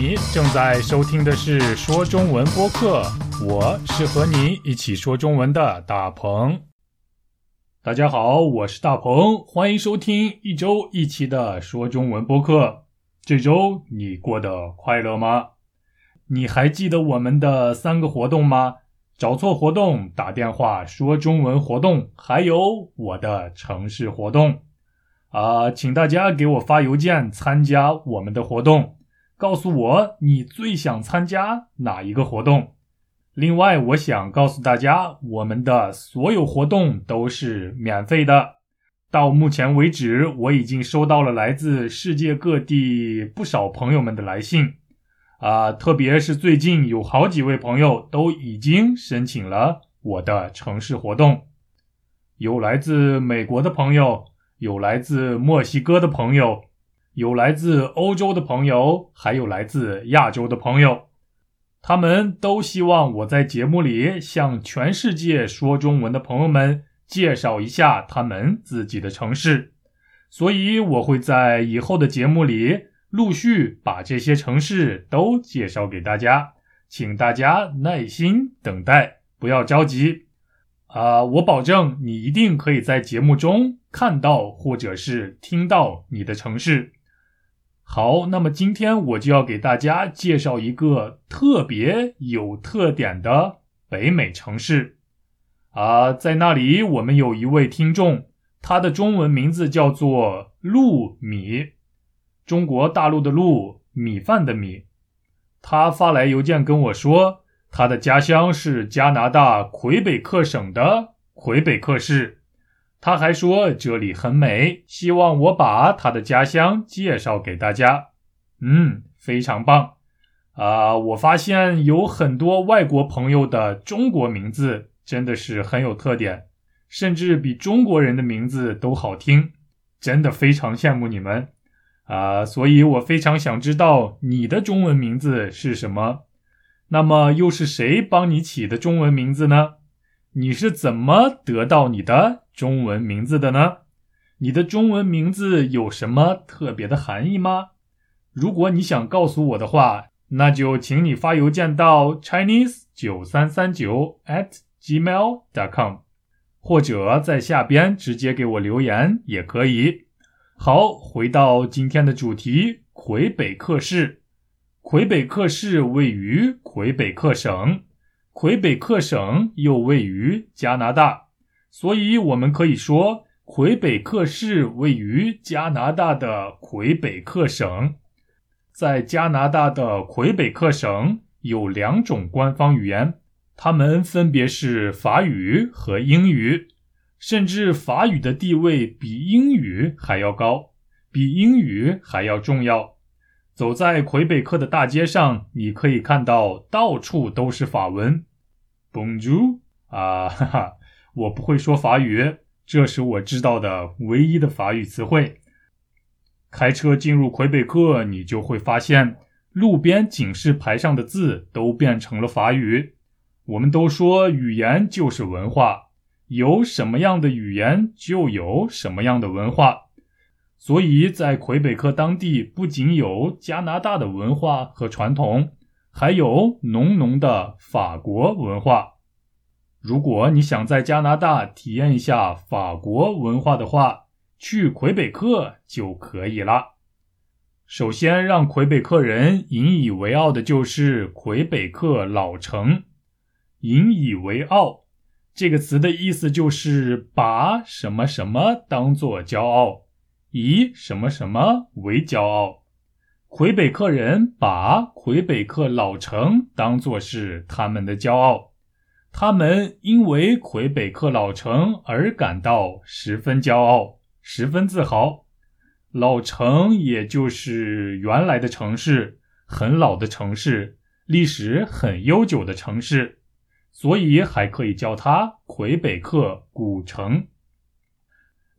你正在收听的是说中文播客，我是和你一起说中文的大鹏。大家好，我是大鹏，欢迎收听一周一期的说中文播客。这周你过得快乐吗？你还记得我们的三个活动吗？找错活动，打电话说中文活动，还有我的城市活动。啊，请大家给我发邮件参加我们的活动，告诉我你最想参加哪一个活动。另外，我想告诉大家，我们的所有活动都是免费的。到目前为止，我已经收到了来自世界各地不少朋友们的来信，啊，特别是最近有好几位朋友都已经申请了我的城市活动，有来自美国的朋友。有来自墨西哥的朋友，有来自欧洲的朋友，还有来自亚洲的朋友，他们都希望我在节目里向全世界说中文的朋友们介绍一下他们自己的城市，所以我会在以后的节目里陆续把这些城市都介绍给大家，请大家耐心等待，不要着急。啊，我保证你一定可以在节目中看到或者是听到你的城市。好，那么今天我就要给大家介绍一个特别有特点的北美城市。啊，在那里我们有一位听众，他的中文名字叫做陆米，中国大陆的陆，米饭的米。他发来邮件跟我说。他的家乡是加拿大魁北克省的魁北克市。他还说这里很美，希望我把他的家乡介绍给大家。嗯，非常棒啊！我发现有很多外国朋友的中国名字真的是很有特点，甚至比中国人的名字都好听，真的非常羡慕你们啊！所以我非常想知道你的中文名字是什么。那么又是谁帮你起的中文名字呢？你是怎么得到你的中文名字的呢？你的中文名字有什么特别的含义吗？如果你想告诉我的话，那就请你发邮件到 chinese 九三三九 at gmail dot com，或者在下边直接给我留言也可以。好，回到今天的主题，魁北克市。魁北克市位于魁北克省，魁北克省又位于加拿大，所以我们可以说，魁北克市位于加拿大的魁北克省。在加拿大的魁北克省有两种官方语言，它们分别是法语和英语，甚至法语的地位比英语还要高，比英语还要重要。走在魁北克的大街上，你可以看到到处都是法文。Bonjour 啊，哈哈，我不会说法语，这是我知道的唯一的法语词汇。开车进入魁北克，你就会发现路边警示牌上的字都变成了法语。我们都说语言就是文化，有什么样的语言就有什么样的文化。所以在魁北克当地，不仅有加拿大的文化和传统，还有浓浓的法国文化。如果你想在加拿大体验一下法国文化的话，去魁北克就可以了。首先，让魁北克人引以为傲的就是魁北克老城。引以为傲这个词的意思就是把什么什么当做骄傲。以什么什么为骄傲？魁北克人把魁北克老城当作是他们的骄傲，他们因为魁北克老城而感到十分骄傲，十分自豪。老城也就是原来的城市，很老的城市，历史很悠久的城市，所以还可以叫它魁北克古城。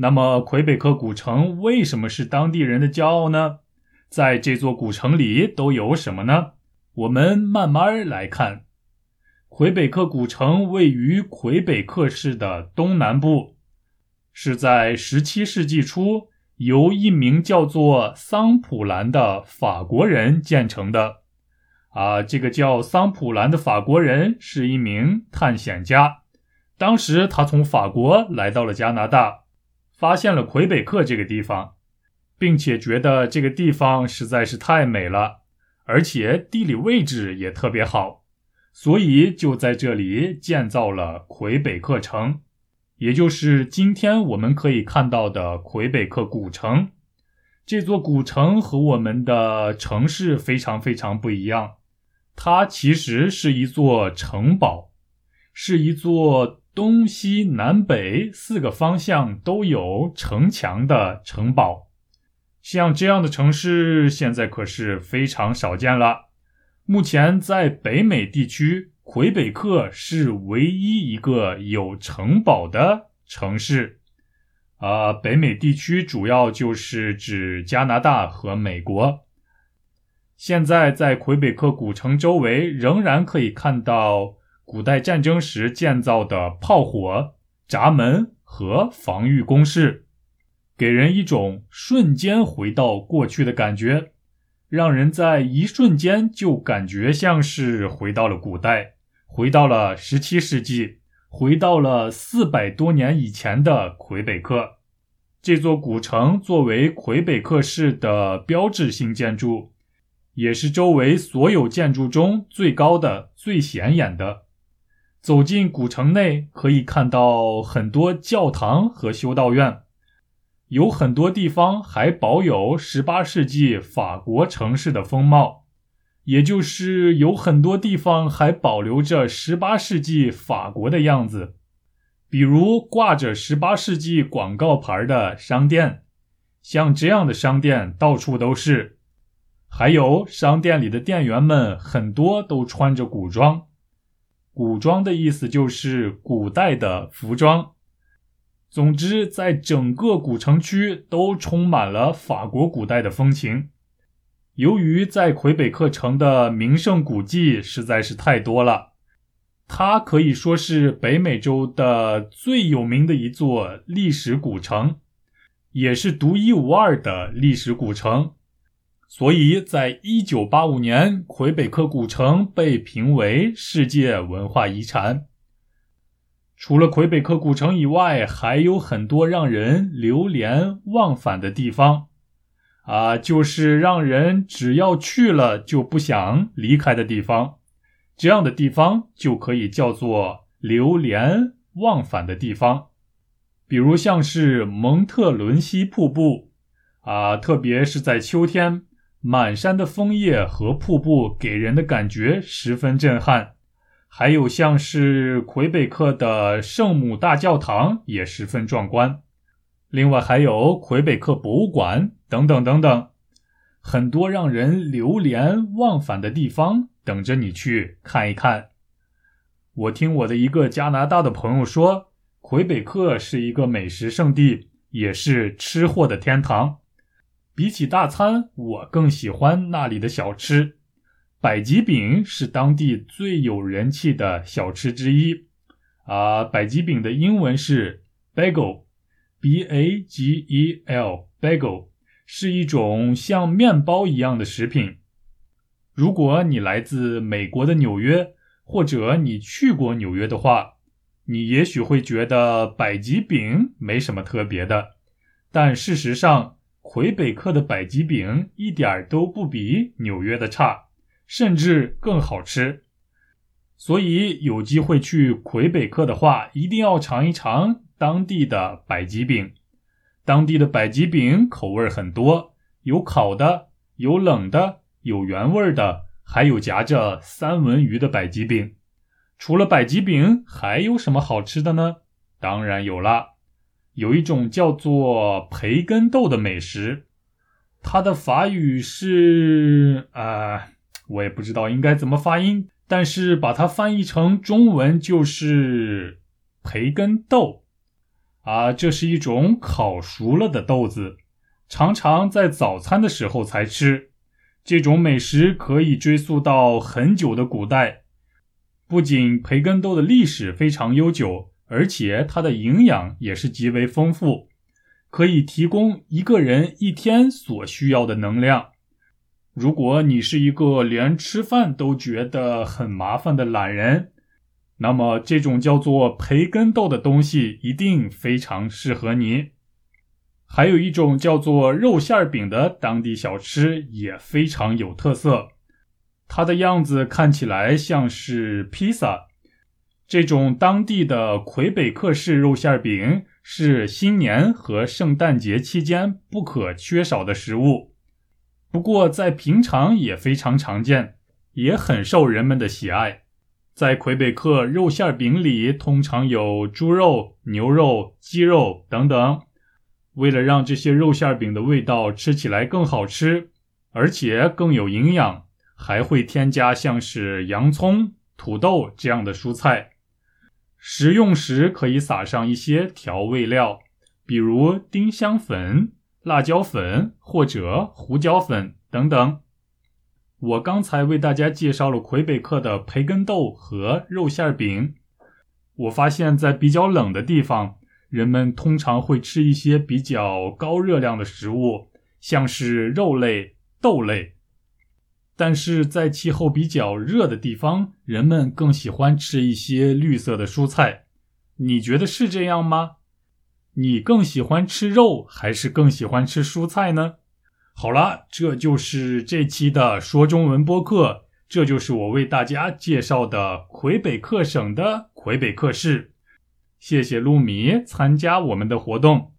那么，魁北克古城为什么是当地人的骄傲呢？在这座古城里都有什么呢？我们慢慢来看。魁北克古城位于魁北克市的东南部，是在17世纪初由一名叫做桑普兰的法国人建成的。啊，这个叫桑普兰的法国人是一名探险家。当时他从法国来到了加拿大，发现了魁北克这个地方，并且觉得这个地方实在是太美了，而且地理位置也特别好，所以就在这里建造了魁北克城，也就是今天我们可以看到的魁北克古城。这座古城和我们的城市非常非常不一样，它其实是一座城堡，是一座。东西南北四个方向都有城墙的城堡，像这样的城市现在可是非常少见了。目前在北美地区，魁北克是唯一一个有城堡的城市。啊，北美地区主要就是指加拿大和美国。现在在魁北克古城周围仍然可以看到。古代战争时建造的炮火、闸门和防御工事，给人一种瞬间回到过去的感觉，让人在一瞬间就感觉像是回到了古代，回到了十七世纪，回到了四百多年以前的魁北克。这座古城作为魁北克市的标志性建筑，也是周围所有建筑中最高的、最显眼的。走进古城内，可以看到很多教堂和修道院，有很多地方还保有18世纪法国城市的风貌，也就是有很多地方还保留着18世纪法国的样子，比如挂着18世纪广告牌的商店，像这样的商店到处都是，还有商店里的店员们很多都穿着古装。古装的意思就是古代的服装。总之，在整个古城区都充满了法国古代的风情。由于在魁北克城的名胜古迹实在是太多了，它可以说是北美洲的最有名的一座历史古城，也是独一无二的历史古城。所以在一九八五年，魁北克古城被评为世界文化遗产。除了魁北克古城以外，还有很多让人流连忘返的地方，啊，就是让人只要去了就不想离开的地方。这样的地方就可以叫做流连忘返的地方，比如像是蒙特伦西瀑布，啊，特别是在秋天。满山的枫叶和瀑布给人的感觉十分震撼，还有像是魁北克的圣母大教堂也十分壮观。另外还有魁北克博物馆等等等等，很多让人流连忘返的地方等着你去看一看。我听我的一个加拿大的朋友说，魁北克是一个美食圣地，也是吃货的天堂。比起大餐，我更喜欢那里的小吃。百吉饼是当地最有人气的小吃之一。啊，百吉饼的英文是 bagel，b a g e l，bagel 是一种像面包一样的食品。如果你来自美国的纽约，或者你去过纽约的话，你也许会觉得百吉饼没什么特别的，但事实上。魁北克的百吉饼一点都不比纽约的差，甚至更好吃。所以有机会去魁北克的话，一定要尝一尝当地的百吉饼。当地的百吉饼口味很多，有烤的，有冷的，有原味的，还有夹着三文鱼的百吉饼。除了百吉饼，还有什么好吃的呢？当然有了。有一种叫做培根豆的美食，它的法语是啊，我也不知道应该怎么发音，但是把它翻译成中文就是培根豆啊。这是一种烤熟了的豆子，常常在早餐的时候才吃。这种美食可以追溯到很久的古代，不仅培根豆的历史非常悠久。而且它的营养也是极为丰富，可以提供一个人一天所需要的能量。如果你是一个连吃饭都觉得很麻烦的懒人，那么这种叫做培根豆的东西一定非常适合你。还有一种叫做肉馅饼的当地小吃也非常有特色，它的样子看起来像是披萨。这种当地的魁北克式肉馅饼是新年和圣诞节期间不可缺少的食物。不过，在平常也非常常见，也很受人们的喜爱。在魁北克，肉馅饼里通常有猪肉、牛肉、鸡肉等等。为了让这些肉馅饼的味道吃起来更好吃，而且更有营养，还会添加像是洋葱、土豆这样的蔬菜。食用时可以撒上一些调味料，比如丁香粉。辣椒粉或者胡椒粉等等。我刚才为大家介绍了魁北克的培根豆和肉馅饼。我发现，在比较冷的地方，人们通常会吃一些比较高热量的食物，像是肉类、豆类。但是在气候比较热的地方，人们更喜欢吃一些绿色的蔬菜。你觉得是这样吗？你更喜欢吃肉还是更喜欢吃蔬菜呢？好了，这就是这期的说中文播客，这就是我为大家介绍的魁北克省的魁北克市。谢谢露米参加我们的活动，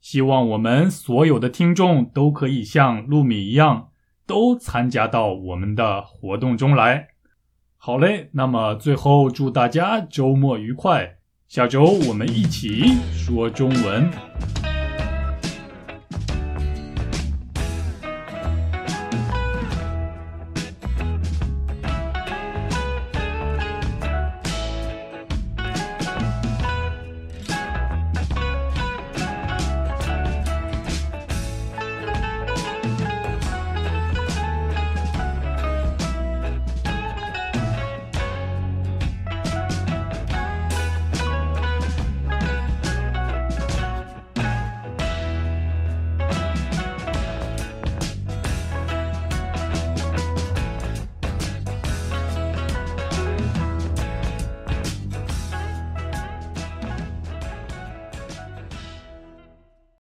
希望我们所有的听众都可以像露米一样，都参加到我们的活动中来。好嘞，那么最后祝大家周末愉快。下周我们一起说中文。